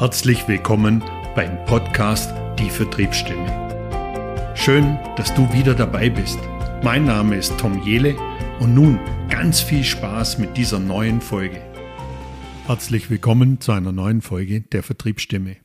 Herzlich willkommen beim Podcast Die Vertriebsstimme. Schön, dass du wieder dabei bist. Mein Name ist Tom Jele und nun ganz viel Spaß mit dieser neuen Folge. Herzlich willkommen zu einer neuen Folge der Vertriebsstimme.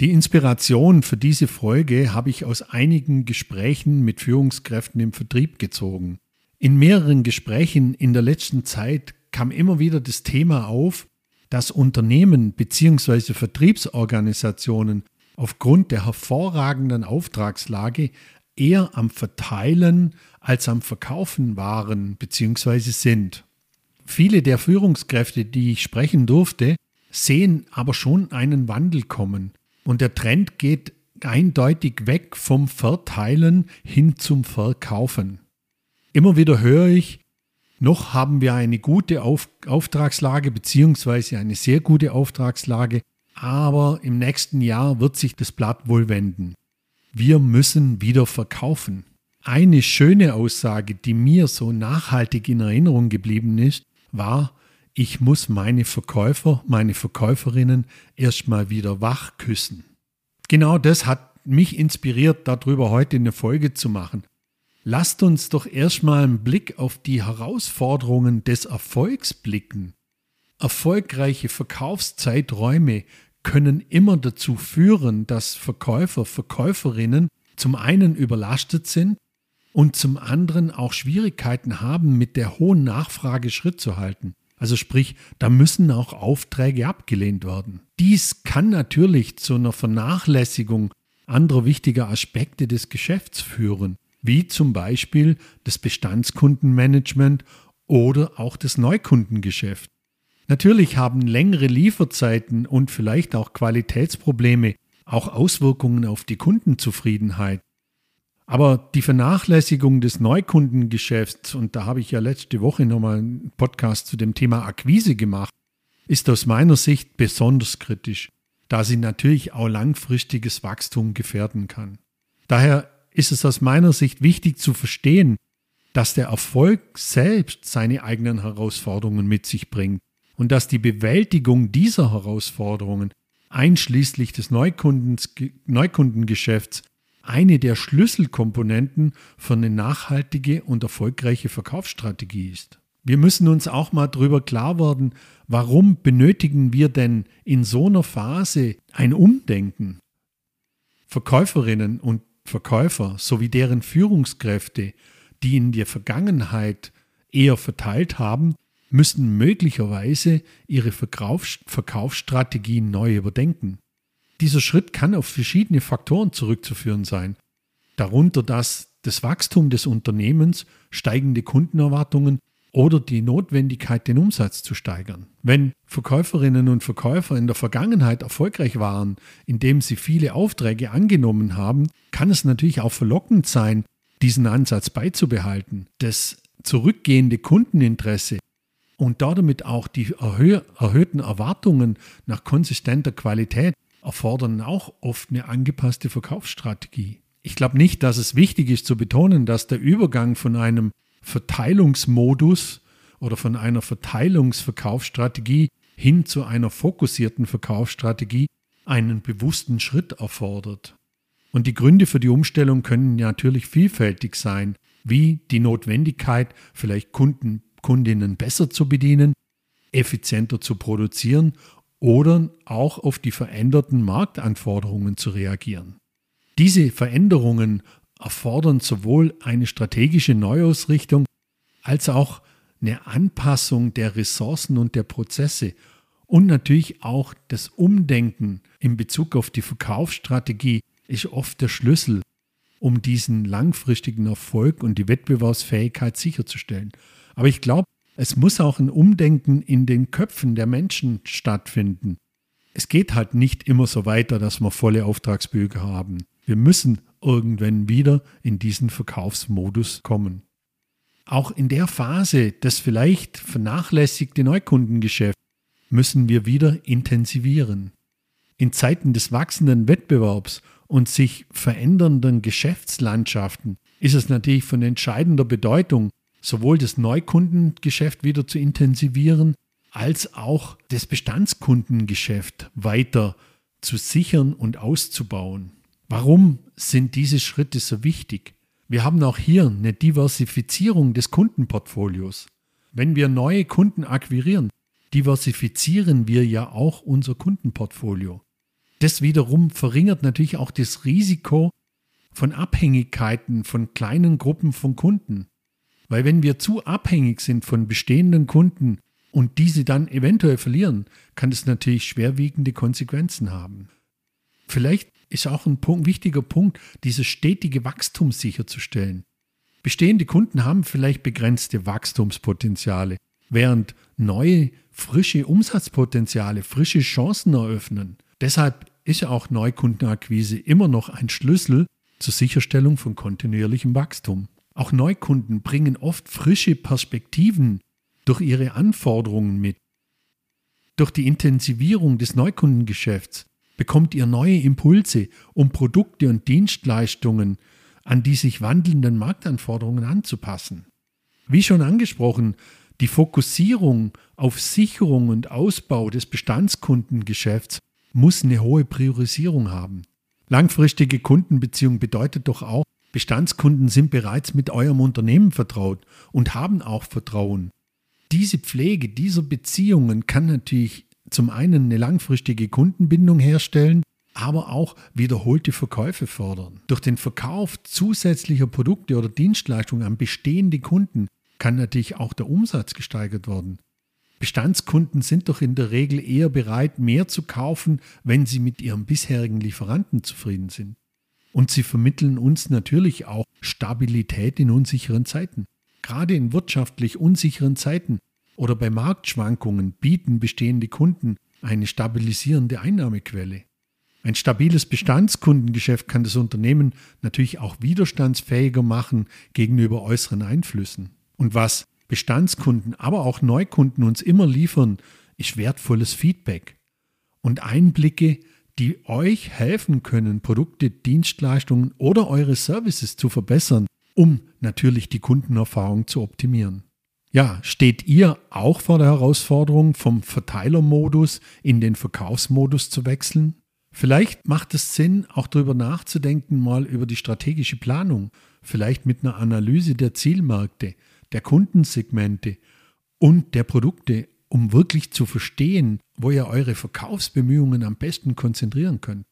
Die Inspiration für diese Folge habe ich aus einigen Gesprächen mit Führungskräften im Vertrieb gezogen. In mehreren Gesprächen in der letzten Zeit kam immer wieder das Thema auf, dass Unternehmen bzw. Vertriebsorganisationen aufgrund der hervorragenden Auftragslage eher am Verteilen als am Verkaufen waren bzw. sind. Viele der Führungskräfte, die ich sprechen durfte, sehen aber schon einen Wandel kommen. Und der Trend geht eindeutig weg vom Verteilen hin zum Verkaufen. Immer wieder höre ich, noch haben wir eine gute Auf Auftragslage beziehungsweise eine sehr gute Auftragslage, aber im nächsten Jahr wird sich das Blatt wohl wenden. Wir müssen wieder verkaufen. Eine schöne Aussage, die mir so nachhaltig in Erinnerung geblieben ist, war, ich muss meine Verkäufer, meine Verkäuferinnen erstmal wieder wach küssen. Genau das hat mich inspiriert, darüber heute eine Folge zu machen. Lasst uns doch erstmal einen Blick auf die Herausforderungen des Erfolgs blicken. Erfolgreiche Verkaufszeiträume können immer dazu führen, dass Verkäufer, Verkäuferinnen zum einen überlastet sind und zum anderen auch Schwierigkeiten haben, mit der hohen Nachfrage Schritt zu halten. Also sprich, da müssen auch Aufträge abgelehnt werden. Dies kann natürlich zu einer Vernachlässigung anderer wichtiger Aspekte des Geschäfts führen wie zum Beispiel das Bestandskundenmanagement oder auch das Neukundengeschäft. Natürlich haben längere Lieferzeiten und vielleicht auch Qualitätsprobleme auch Auswirkungen auf die Kundenzufriedenheit. Aber die Vernachlässigung des Neukundengeschäfts, und da habe ich ja letzte Woche nochmal einen Podcast zu dem Thema Akquise gemacht, ist aus meiner Sicht besonders kritisch, da sie natürlich auch langfristiges Wachstum gefährden kann. Daher ist es aus meiner Sicht wichtig zu verstehen, dass der Erfolg selbst seine eigenen Herausforderungen mit sich bringt und dass die Bewältigung dieser Herausforderungen einschließlich des Neukundengeschäfts eine der Schlüsselkomponenten für eine nachhaltige und erfolgreiche Verkaufsstrategie ist. Wir müssen uns auch mal darüber klar werden, warum benötigen wir denn in so einer Phase ein Umdenken? Verkäuferinnen und Verkäufer sowie deren Führungskräfte, die in der Vergangenheit eher verteilt haben, müssen möglicherweise ihre Verkaufsstrategien neu überdenken. Dieser Schritt kann auf verschiedene Faktoren zurückzuführen sein, darunter dass das Wachstum des Unternehmens, steigende Kundenerwartungen oder die Notwendigkeit, den Umsatz zu steigern. Wenn Verkäuferinnen und Verkäufer in der Vergangenheit erfolgreich waren, indem sie viele Aufträge angenommen haben, kann es natürlich auch verlockend sein, diesen Ansatz beizubehalten. Das zurückgehende Kundeninteresse und damit auch die erhö erhöhten Erwartungen nach konsistenter Qualität erfordern auch oft eine angepasste Verkaufsstrategie. Ich glaube nicht, dass es wichtig ist zu betonen, dass der Übergang von einem Verteilungsmodus oder von einer Verteilungsverkaufsstrategie hin zu einer fokussierten Verkaufsstrategie einen bewussten Schritt erfordert. Und die Gründe für die Umstellung können natürlich vielfältig sein, wie die Notwendigkeit, vielleicht Kunden, Kundinnen besser zu bedienen, effizienter zu produzieren oder auch auf die veränderten Marktanforderungen zu reagieren. Diese Veränderungen erfordern sowohl eine strategische Neuausrichtung als auch eine Anpassung der Ressourcen und der Prozesse und natürlich auch das Umdenken in Bezug auf die Verkaufsstrategie ist oft der Schlüssel, um diesen langfristigen Erfolg und die Wettbewerbsfähigkeit sicherzustellen. Aber ich glaube, es muss auch ein Umdenken in den Köpfen der Menschen stattfinden. Es geht halt nicht immer so weiter, dass wir volle Auftragsbücher haben. Wir müssen irgendwann wieder in diesen Verkaufsmodus kommen. Auch in der Phase des vielleicht vernachlässigten Neukundengeschäfts müssen wir wieder intensivieren. In Zeiten des wachsenden Wettbewerbs und sich verändernden Geschäftslandschaften ist es natürlich von entscheidender Bedeutung, sowohl das Neukundengeschäft wieder zu intensivieren, als auch das Bestandskundengeschäft weiter zu sichern und auszubauen. Warum sind diese Schritte so wichtig? Wir haben auch hier eine Diversifizierung des Kundenportfolios. Wenn wir neue Kunden akquirieren, diversifizieren wir ja auch unser Kundenportfolio. Das wiederum verringert natürlich auch das Risiko von Abhängigkeiten von kleinen Gruppen von Kunden. Weil wenn wir zu abhängig sind von bestehenden Kunden und diese dann eventuell verlieren, kann es natürlich schwerwiegende Konsequenzen haben. Vielleicht ist auch ein Punkt, wichtiger Punkt, dieses stetige Wachstum sicherzustellen. Bestehende Kunden haben vielleicht begrenzte Wachstumspotenziale, während neue, frische Umsatzpotenziale, frische Chancen eröffnen. Deshalb ist auch Neukundenakquise immer noch ein Schlüssel zur Sicherstellung von kontinuierlichem Wachstum. Auch Neukunden bringen oft frische Perspektiven durch ihre Anforderungen mit. Durch die Intensivierung des Neukundengeschäfts bekommt ihr neue Impulse, um Produkte und Dienstleistungen an die sich wandelnden Marktanforderungen anzupassen. Wie schon angesprochen, die Fokussierung auf Sicherung und Ausbau des Bestandskundengeschäfts muss eine hohe Priorisierung haben. Langfristige Kundenbeziehung bedeutet doch auch, Bestandskunden sind bereits mit eurem Unternehmen vertraut und haben auch Vertrauen. Diese Pflege dieser Beziehungen kann natürlich zum einen eine langfristige Kundenbindung herstellen, aber auch wiederholte Verkäufe fördern. Durch den Verkauf zusätzlicher Produkte oder Dienstleistungen an bestehende Kunden kann natürlich auch der Umsatz gesteigert werden. Bestandskunden sind doch in der Regel eher bereit, mehr zu kaufen, wenn sie mit ihrem bisherigen Lieferanten zufrieden sind. Und sie vermitteln uns natürlich auch Stabilität in unsicheren Zeiten. Gerade in wirtschaftlich unsicheren Zeiten oder bei Marktschwankungen bieten bestehende Kunden eine stabilisierende Einnahmequelle. Ein stabiles Bestandskundengeschäft kann das Unternehmen natürlich auch widerstandsfähiger machen gegenüber äußeren Einflüssen. Und was Bestandskunden, aber auch Neukunden uns immer liefern, ist wertvolles Feedback und Einblicke, die euch helfen können, Produkte, Dienstleistungen oder eure Services zu verbessern, um natürlich die Kundenerfahrung zu optimieren. Ja, steht ihr auch vor der Herausforderung, vom Verteilermodus in den Verkaufsmodus zu wechseln? Vielleicht macht es Sinn, auch darüber nachzudenken, mal über die strategische Planung, vielleicht mit einer Analyse der Zielmärkte, der Kundensegmente und der Produkte, um wirklich zu verstehen, wo ihr eure Verkaufsbemühungen am besten konzentrieren könnt.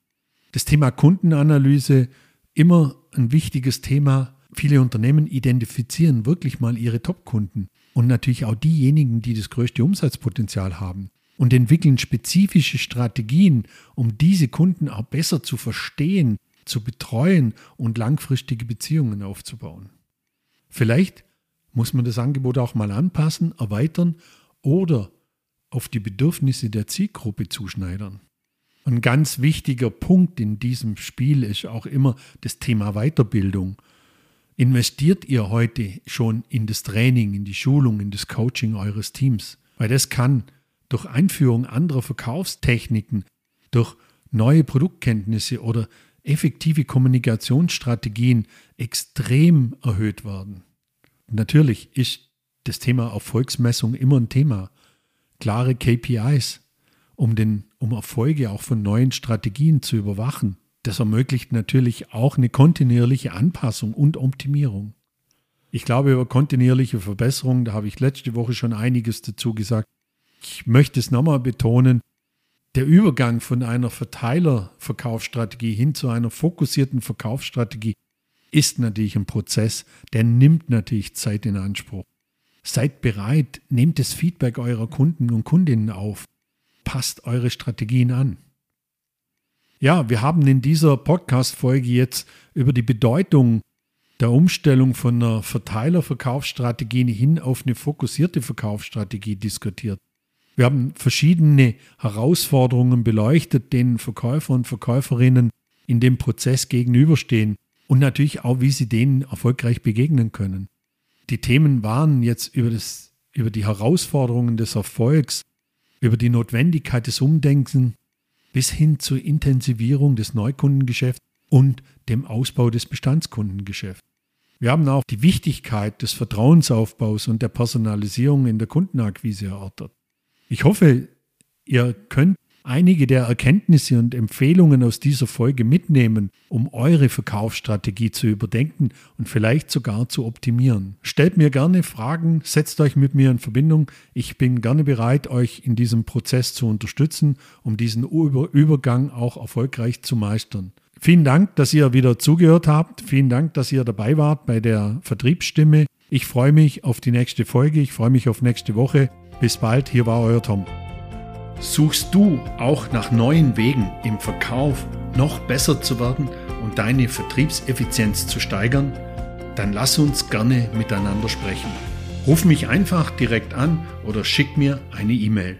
Das Thema Kundenanalyse, immer ein wichtiges Thema. Viele Unternehmen identifizieren wirklich mal ihre Top-Kunden und natürlich auch diejenigen, die das größte Umsatzpotenzial haben und entwickeln spezifische Strategien, um diese Kunden auch besser zu verstehen, zu betreuen und langfristige Beziehungen aufzubauen. Vielleicht muss man das Angebot auch mal anpassen, erweitern oder auf die Bedürfnisse der Zielgruppe zuschneidern. Ein ganz wichtiger Punkt in diesem Spiel ist auch immer das Thema Weiterbildung. Investiert ihr heute schon in das Training, in die Schulung, in das Coaching eures Teams? Weil das kann durch Einführung anderer Verkaufstechniken, durch neue Produktkenntnisse oder effektive Kommunikationsstrategien extrem erhöht werden. Natürlich ist das Thema Erfolgsmessung immer ein Thema. Klare KPIs, um, den, um Erfolge auch von neuen Strategien zu überwachen. Das ermöglicht natürlich auch eine kontinuierliche Anpassung und Optimierung. Ich glaube, über kontinuierliche Verbesserung, da habe ich letzte Woche schon einiges dazu gesagt. Ich möchte es nochmal betonen, der Übergang von einer Verteilerverkaufsstrategie hin zu einer fokussierten Verkaufsstrategie ist natürlich ein Prozess, der nimmt natürlich Zeit in Anspruch. Seid bereit, nehmt das Feedback eurer Kunden und Kundinnen auf, passt eure Strategien an. Ja, wir haben in dieser Podcast-Folge jetzt über die Bedeutung der Umstellung von einer Verteilerverkaufsstrategie hin auf eine fokussierte Verkaufsstrategie diskutiert. Wir haben verschiedene Herausforderungen beleuchtet, denen Verkäufer und Verkäuferinnen in dem Prozess gegenüberstehen und natürlich auch, wie sie denen erfolgreich begegnen können. Die Themen waren jetzt über, das, über die Herausforderungen des Erfolgs, über die Notwendigkeit des Umdenkens bis hin zur Intensivierung des Neukundengeschäfts und dem Ausbau des Bestandskundengeschäfts. Wir haben auch die Wichtigkeit des Vertrauensaufbaus und der Personalisierung in der Kundenakquise erörtert. Ich hoffe, ihr könnt einige der Erkenntnisse und Empfehlungen aus dieser Folge mitnehmen, um eure Verkaufsstrategie zu überdenken und vielleicht sogar zu optimieren. Stellt mir gerne Fragen, setzt euch mit mir in Verbindung. Ich bin gerne bereit, euch in diesem Prozess zu unterstützen, um diesen Übergang auch erfolgreich zu meistern. Vielen Dank, dass ihr wieder zugehört habt. Vielen Dank, dass ihr dabei wart bei der Vertriebsstimme. Ich freue mich auf die nächste Folge. Ich freue mich auf nächste Woche. Bis bald. Hier war euer Tom. Suchst du auch nach neuen Wegen im Verkauf noch besser zu werden und deine Vertriebseffizienz zu steigern? Dann lass uns gerne miteinander sprechen. Ruf mich einfach direkt an oder schick mir eine E-Mail.